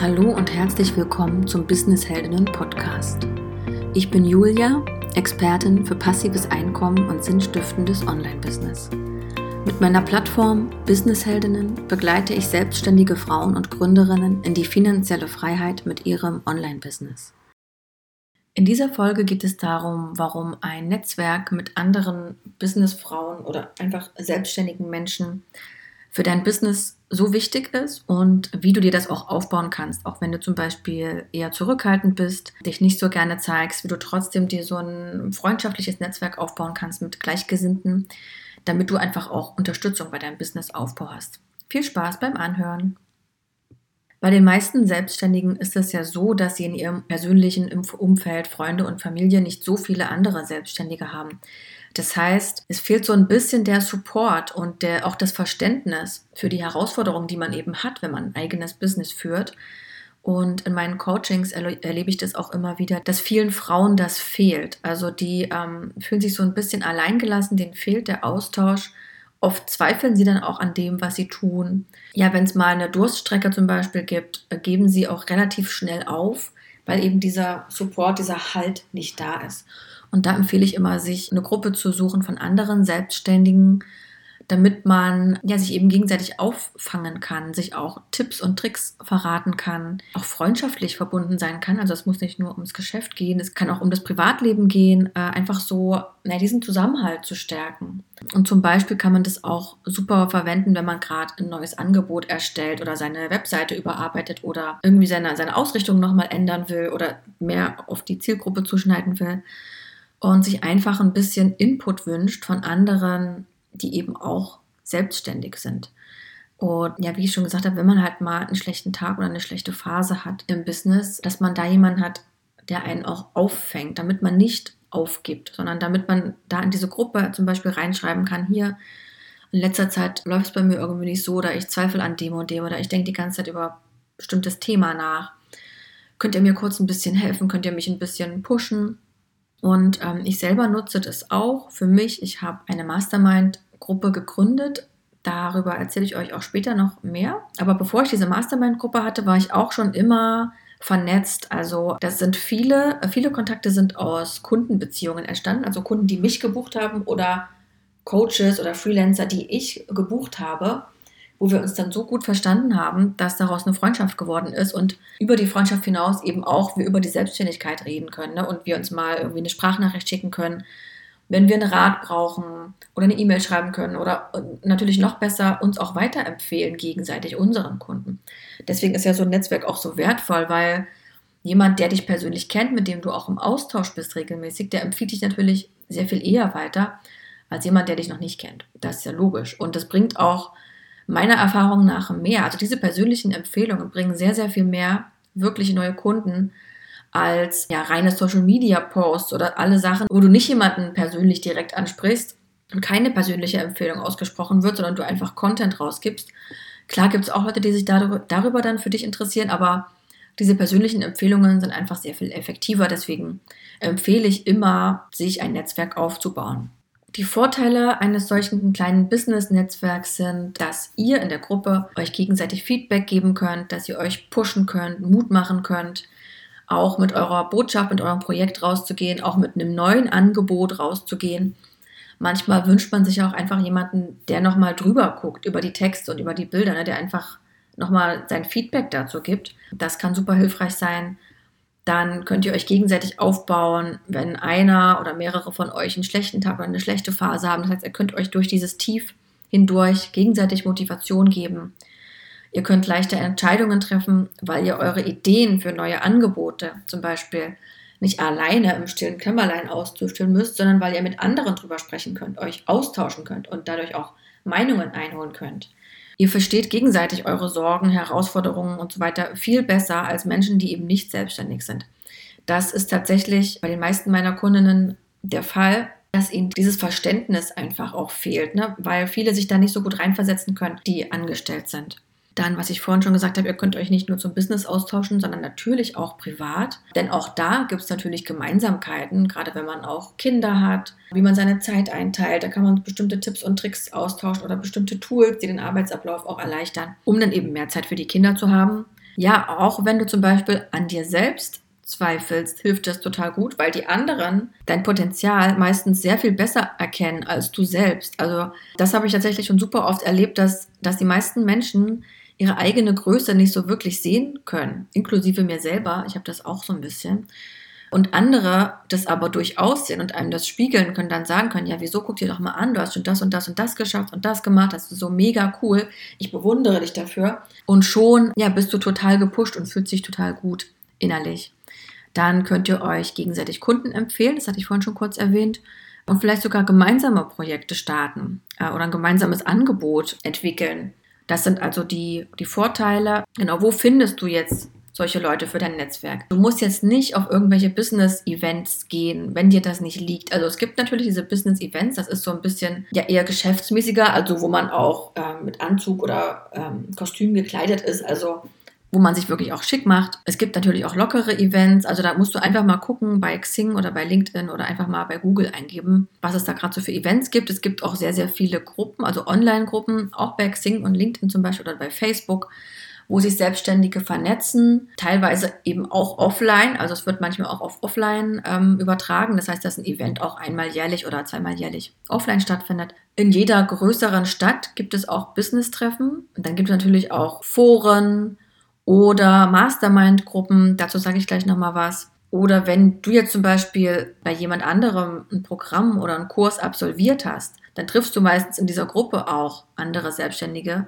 Hallo und herzlich willkommen zum Business Heldinnen Podcast. Ich bin Julia, Expertin für passives Einkommen und sinnstiftendes Online-Business. Mit meiner Plattform Business Heldinnen begleite ich selbstständige Frauen und Gründerinnen in die finanzielle Freiheit mit ihrem Online-Business. In dieser Folge geht es darum, warum ein Netzwerk mit anderen Businessfrauen oder einfach selbstständigen Menschen für dein Business so wichtig ist und wie du dir das auch aufbauen kannst, auch wenn du zum Beispiel eher zurückhaltend bist, dich nicht so gerne zeigst, wie du trotzdem dir so ein freundschaftliches Netzwerk aufbauen kannst mit Gleichgesinnten, damit du einfach auch Unterstützung bei deinem Businessaufbau hast. Viel Spaß beim Anhören! Bei den meisten Selbstständigen ist es ja so, dass sie in ihrem persönlichen Umfeld, Freunde und Familie nicht so viele andere Selbstständige haben. Das heißt, es fehlt so ein bisschen der Support und der, auch das Verständnis für die Herausforderungen, die man eben hat, wenn man ein eigenes Business führt. Und in meinen Coachings erlebe ich das auch immer wieder, dass vielen Frauen das fehlt. Also die ähm, fühlen sich so ein bisschen alleingelassen, denen fehlt der Austausch Oft zweifeln sie dann auch an dem, was sie tun. Ja, wenn es mal eine Durststrecke zum Beispiel gibt, äh, geben sie auch relativ schnell auf, weil eben dieser Support, dieser Halt nicht da ist. Und da empfehle ich immer, sich eine Gruppe zu suchen von anderen Selbstständigen, damit man ja, sich eben gegenseitig auffangen kann, sich auch Tipps und Tricks verraten kann, auch freundschaftlich verbunden sein kann. Also es muss nicht nur ums Geschäft gehen, es kann auch um das Privatleben gehen, äh, einfach so na, diesen Zusammenhalt zu stärken. Und zum Beispiel kann man das auch super verwenden, wenn man gerade ein neues Angebot erstellt oder seine Webseite überarbeitet oder irgendwie seine, seine Ausrichtung nochmal ändern will oder mehr auf die Zielgruppe zuschneiden will und sich einfach ein bisschen Input wünscht von anderen die eben auch selbstständig sind. Und ja, wie ich schon gesagt habe, wenn man halt mal einen schlechten Tag oder eine schlechte Phase hat im Business, dass man da jemanden hat, der einen auch auffängt, damit man nicht aufgibt, sondern damit man da in diese Gruppe zum Beispiel reinschreiben kann, hier, in letzter Zeit läuft es bei mir irgendwie nicht so, oder ich zweifle an dem und dem, oder ich denke die ganze Zeit über bestimmtes Thema nach. Könnt ihr mir kurz ein bisschen helfen? Könnt ihr mich ein bisschen pushen? Und ähm, ich selber nutze das auch für mich. Ich habe eine Mastermind-Gruppe gegründet. Darüber erzähle ich euch auch später noch mehr. Aber bevor ich diese Mastermind-Gruppe hatte, war ich auch schon immer vernetzt. Also das sind viele, viele Kontakte sind aus Kundenbeziehungen entstanden. Also Kunden, die mich gebucht haben oder Coaches oder Freelancer, die ich gebucht habe wo wir uns dann so gut verstanden haben, dass daraus eine Freundschaft geworden ist und über die Freundschaft hinaus eben auch wir über die Selbstständigkeit reden können ne? und wir uns mal irgendwie eine Sprachnachricht schicken können, wenn wir einen Rat brauchen oder eine E-Mail schreiben können oder natürlich noch besser uns auch weiterempfehlen gegenseitig unseren Kunden. Deswegen ist ja so ein Netzwerk auch so wertvoll, weil jemand, der dich persönlich kennt, mit dem du auch im Austausch bist regelmäßig, der empfiehlt dich natürlich sehr viel eher weiter als jemand, der dich noch nicht kennt. Das ist ja logisch. Und das bringt auch meiner Erfahrung nach mehr. Also diese persönlichen Empfehlungen bringen sehr, sehr viel mehr wirkliche neue Kunden als ja, reine Social Media Posts oder alle Sachen, wo du nicht jemanden persönlich direkt ansprichst und keine persönliche Empfehlung ausgesprochen wird, sondern du einfach Content rausgibst. Klar gibt es auch Leute, die sich darüber, darüber dann für dich interessieren, aber diese persönlichen Empfehlungen sind einfach sehr viel effektiver. Deswegen empfehle ich immer, sich ein Netzwerk aufzubauen. Die Vorteile eines solchen kleinen Business-Netzwerks sind, dass ihr in der Gruppe euch gegenseitig Feedback geben könnt, dass ihr euch pushen könnt, Mut machen könnt, auch mit eurer Botschaft, mit eurem Projekt rauszugehen, auch mit einem neuen Angebot rauszugehen. Manchmal wünscht man sich auch einfach jemanden, der nochmal drüber guckt über die Texte und über die Bilder, ne, der einfach nochmal sein Feedback dazu gibt. Das kann super hilfreich sein dann könnt ihr euch gegenseitig aufbauen, wenn einer oder mehrere von euch einen schlechten Tag oder eine schlechte Phase haben. Das heißt, ihr könnt euch durch dieses Tief hindurch gegenseitig Motivation geben. Ihr könnt leichter Entscheidungen treffen, weil ihr eure Ideen für neue Angebote zum Beispiel nicht alleine im stillen Kämmerlein auszustellen müsst, sondern weil ihr mit anderen drüber sprechen könnt, euch austauschen könnt und dadurch auch Meinungen einholen könnt. Ihr versteht gegenseitig eure Sorgen, Herausforderungen und so weiter viel besser als Menschen, die eben nicht selbstständig sind. Das ist tatsächlich bei den meisten meiner Kundinnen der Fall, dass ihnen dieses Verständnis einfach auch fehlt, ne? weil viele sich da nicht so gut reinversetzen können, die angestellt sind. Dann, was ich vorhin schon gesagt habe, ihr könnt euch nicht nur zum Business austauschen, sondern natürlich auch privat. Denn auch da gibt es natürlich Gemeinsamkeiten, gerade wenn man auch Kinder hat, wie man seine Zeit einteilt. Da kann man bestimmte Tipps und Tricks austauschen oder bestimmte Tools, die den Arbeitsablauf auch erleichtern, um dann eben mehr Zeit für die Kinder zu haben. Ja, auch wenn du zum Beispiel an dir selbst zweifelst, hilft das total gut, weil die anderen dein Potenzial meistens sehr viel besser erkennen als du selbst. Also das habe ich tatsächlich schon super oft erlebt, dass, dass die meisten Menschen ihre eigene Größe nicht so wirklich sehen können, inklusive mir selber. Ich habe das auch so ein bisschen. Und andere das aber durchaus sehen und einem das spiegeln können, dann sagen können, ja, wieso guck dir doch mal an, du hast schon das und das und das geschafft und das gemacht, das ist so mega cool, ich bewundere dich dafür. Und schon, ja, bist du total gepusht und fühlt sich total gut innerlich. Dann könnt ihr euch gegenseitig Kunden empfehlen, das hatte ich vorhin schon kurz erwähnt, und vielleicht sogar gemeinsame Projekte starten äh, oder ein gemeinsames Angebot entwickeln. Das sind also die, die Vorteile. Genau, wo findest du jetzt solche Leute für dein Netzwerk. Du musst jetzt nicht auf irgendwelche Business-Events gehen, wenn dir das nicht liegt. Also es gibt natürlich diese Business-Events, das ist so ein bisschen ja eher geschäftsmäßiger, also wo man auch äh, mit Anzug oder ähm, Kostüm gekleidet ist, also wo man sich wirklich auch schick macht. Es gibt natürlich auch lockere Events, also da musst du einfach mal gucken bei Xing oder bei LinkedIn oder einfach mal bei Google eingeben, was es da gerade so für Events gibt. Es gibt auch sehr, sehr viele Gruppen, also Online-Gruppen, auch bei Xing und LinkedIn zum Beispiel oder bei Facebook wo sich Selbstständige vernetzen, teilweise eben auch offline. Also es wird manchmal auch auf offline ähm, übertragen. Das heißt, dass ein Event auch einmal jährlich oder zweimal jährlich offline stattfindet. In jeder größeren Stadt gibt es auch Business-Treffen. Dann gibt es natürlich auch Foren oder Mastermind-Gruppen. Dazu sage ich gleich nochmal was. Oder wenn du jetzt zum Beispiel bei jemand anderem ein Programm oder einen Kurs absolviert hast, dann triffst du meistens in dieser Gruppe auch andere Selbstständige,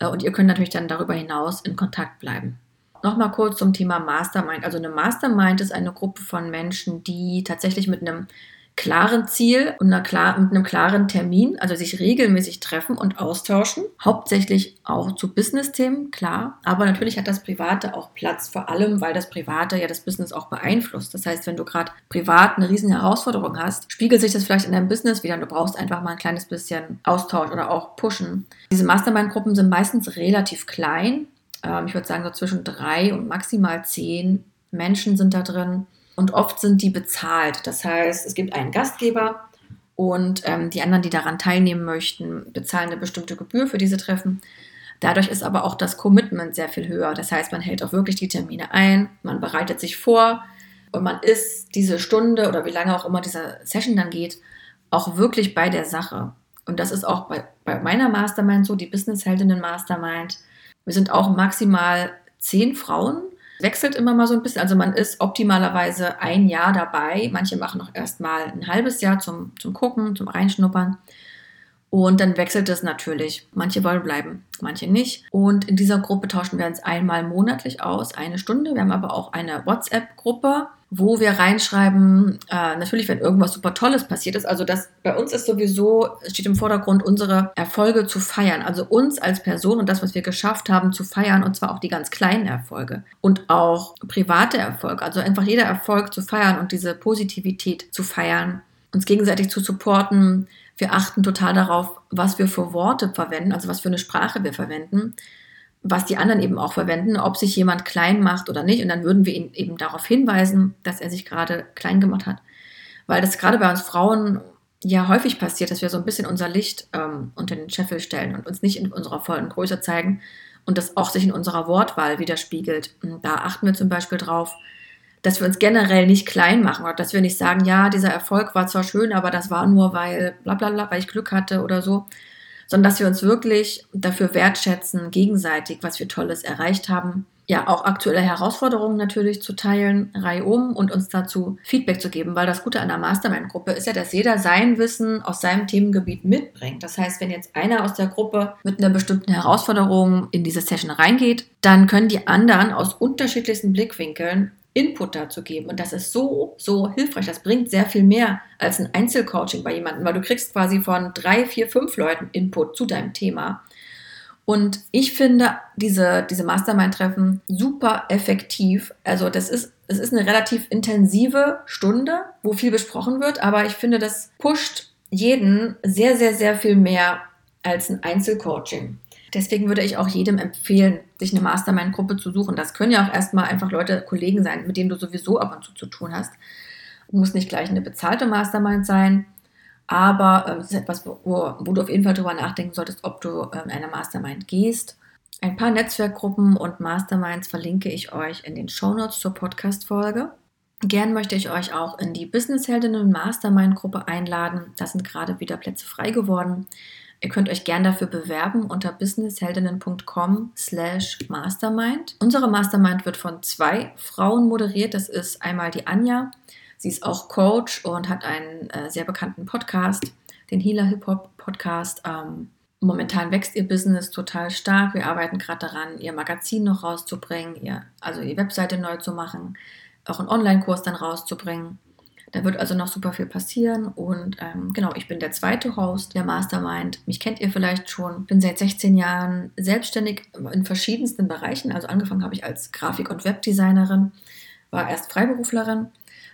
äh, und ihr könnt natürlich dann darüber hinaus in Kontakt bleiben. Nochmal kurz zum Thema Mastermind. Also eine Mastermind ist eine Gruppe von Menschen, die tatsächlich mit einem klaren Ziel und einer klar, mit einem klaren Termin, also sich regelmäßig treffen und austauschen. Hauptsächlich auch zu Business-Themen, klar. Aber natürlich hat das Private auch Platz, vor allem, weil das Private ja das Business auch beeinflusst. Das heißt, wenn du gerade privat eine riesen Herausforderung hast, spiegelt sich das vielleicht in deinem Business wieder und du brauchst einfach mal ein kleines bisschen Austausch oder auch Pushen. Diese Mastermind-Gruppen sind meistens relativ klein. Ähm, ich würde sagen, so zwischen drei und maximal zehn Menschen sind da drin. Und oft sind die bezahlt. Das heißt, es gibt einen Gastgeber und ähm, die anderen, die daran teilnehmen möchten, bezahlen eine bestimmte Gebühr für diese Treffen. Dadurch ist aber auch das Commitment sehr viel höher. Das heißt, man hält auch wirklich die Termine ein, man bereitet sich vor und man ist diese Stunde oder wie lange auch immer diese Session dann geht, auch wirklich bei der Sache. Und das ist auch bei, bei meiner Mastermind so, die Business Heldinnen Mastermind. Wir sind auch maximal zehn Frauen Wechselt immer mal so ein bisschen. Also man ist optimalerweise ein Jahr dabei. Manche machen auch erst mal ein halbes Jahr zum, zum Gucken, zum Reinschnuppern. Und dann wechselt es natürlich. Manche wollen bleiben, manche nicht. Und in dieser Gruppe tauschen wir uns einmal monatlich aus, eine Stunde. Wir haben aber auch eine WhatsApp-Gruppe, wo wir reinschreiben, äh, natürlich, wenn irgendwas super Tolles passiert ist. Also das bei uns ist sowieso, steht im Vordergrund, unsere Erfolge zu feiern. Also uns als Person und das, was wir geschafft haben, zu feiern. Und zwar auch die ganz kleinen Erfolge. Und auch private Erfolge. Also einfach jeder Erfolg zu feiern und diese Positivität zu feiern. Uns gegenseitig zu supporten. Wir achten total darauf, was wir für Worte verwenden, also was für eine Sprache wir verwenden was die anderen eben auch verwenden, ob sich jemand klein macht oder nicht. Und dann würden wir ihn eben darauf hinweisen, dass er sich gerade klein gemacht hat. Weil das gerade bei uns Frauen ja häufig passiert, dass wir so ein bisschen unser Licht ähm, unter den Scheffel stellen und uns nicht in unserer vollen Größe zeigen und das auch sich in unserer Wortwahl widerspiegelt. Und da achten wir zum Beispiel drauf, dass wir uns generell nicht klein machen oder dass wir nicht sagen, ja, dieser Erfolg war zwar schön, aber das war nur, weil bla bla bla, weil ich Glück hatte oder so, sondern dass wir uns wirklich dafür wertschätzen, gegenseitig, was wir Tolles erreicht haben. Ja, auch aktuelle Herausforderungen natürlich zu teilen, reihum und uns dazu Feedback zu geben, weil das Gute an der Mastermind-Gruppe ist ja, dass jeder sein Wissen aus seinem Themengebiet mitbringt. Das heißt, wenn jetzt einer aus der Gruppe mit einer bestimmten Herausforderung in diese Session reingeht, dann können die anderen aus unterschiedlichsten Blickwinkeln Input dazu geben. Und das ist so, so hilfreich. Das bringt sehr viel mehr als ein Einzelcoaching bei jemandem, weil du kriegst quasi von drei, vier, fünf Leuten Input zu deinem Thema. Und ich finde diese, diese Mastermind-Treffen super effektiv. Also das ist, es ist eine relativ intensive Stunde, wo viel besprochen wird, aber ich finde, das pusht jeden sehr, sehr, sehr viel mehr als ein Einzelcoaching. Deswegen würde ich auch jedem empfehlen, sich eine Mastermind-Gruppe zu suchen. Das können ja auch erstmal einfach Leute, Kollegen sein, mit denen du sowieso ab und zu zu tun hast. Muss nicht gleich eine bezahlte Mastermind sein, aber ähm, es ist etwas, wo, wo, du auf jeden Fall darüber nachdenken solltest, ob du in ähm, eine Mastermind gehst. Ein paar Netzwerkgruppen und Masterminds verlinke ich euch in den Shownotes zur Podcast-Folge. Gern möchte ich euch auch in die Business Heldinnen Mastermind Gruppe einladen. Da sind gerade wieder Plätze frei geworden. Ihr könnt euch gern dafür bewerben unter businessheldinnen.com slash mastermind. Unsere Mastermind wird von zwei Frauen moderiert. Das ist einmal die Anja. Sie ist auch Coach und hat einen äh, sehr bekannten Podcast, den Healer Hip Hop Podcast. Ähm, momentan wächst ihr Business total stark. Wir arbeiten gerade daran, ihr Magazin noch rauszubringen, ihr, also die Webseite neu zu machen auch einen Online-Kurs dann rauszubringen. Da wird also noch super viel passieren. Und ähm, genau, ich bin der zweite Host der Mastermind. Mich kennt ihr vielleicht schon. Bin seit 16 Jahren selbstständig in verschiedensten Bereichen. Also angefangen habe ich als Grafik- und Webdesignerin, war erst Freiberuflerin,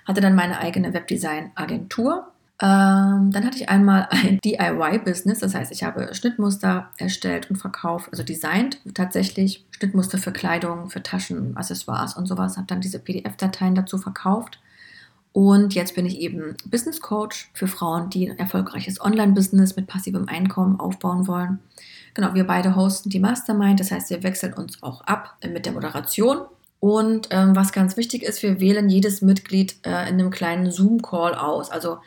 hatte dann meine eigene Webdesign-Agentur ähm, dann hatte ich einmal ein DIY-Business, das heißt, ich habe Schnittmuster erstellt und verkauft, also designt tatsächlich Schnittmuster für Kleidung, für Taschen, Accessoires und sowas, habe dann diese PDF-Dateien dazu verkauft. Und jetzt bin ich eben Business Coach für Frauen, die ein erfolgreiches Online-Business mit passivem Einkommen aufbauen wollen. Genau, wir beide hosten die Mastermind, das heißt, wir wechseln uns auch ab mit der Moderation. Und ähm, was ganz wichtig ist, wir wählen jedes Mitglied äh, in einem kleinen Zoom-Call aus. Also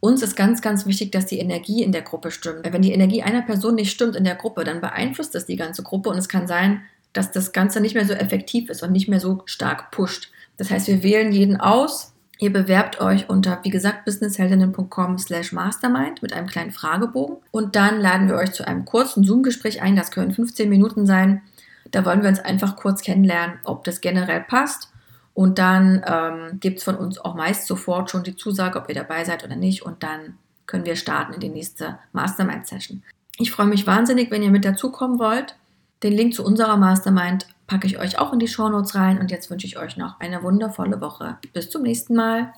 uns ist ganz, ganz wichtig, dass die Energie in der Gruppe stimmt. Wenn die Energie einer Person nicht stimmt in der Gruppe, dann beeinflusst das die ganze Gruppe und es kann sein, dass das Ganze nicht mehr so effektiv ist und nicht mehr so stark pusht. Das heißt, wir wählen jeden aus. Ihr bewerbt euch unter, wie gesagt, businessheldinnen.com slash mastermind mit einem kleinen Fragebogen. Und dann laden wir euch zu einem kurzen Zoom-Gespräch ein. Das können 15 Minuten sein. Da wollen wir uns einfach kurz kennenlernen, ob das generell passt und dann ähm, gibt es von uns auch meist sofort schon die Zusage, ob ihr dabei seid oder nicht. Und dann können wir starten in die nächste Mastermind-Session. Ich freue mich wahnsinnig, wenn ihr mit dazukommen wollt. Den Link zu unserer Mastermind packe ich euch auch in die Shownotes rein. Und jetzt wünsche ich euch noch eine wundervolle Woche. Bis zum nächsten Mal.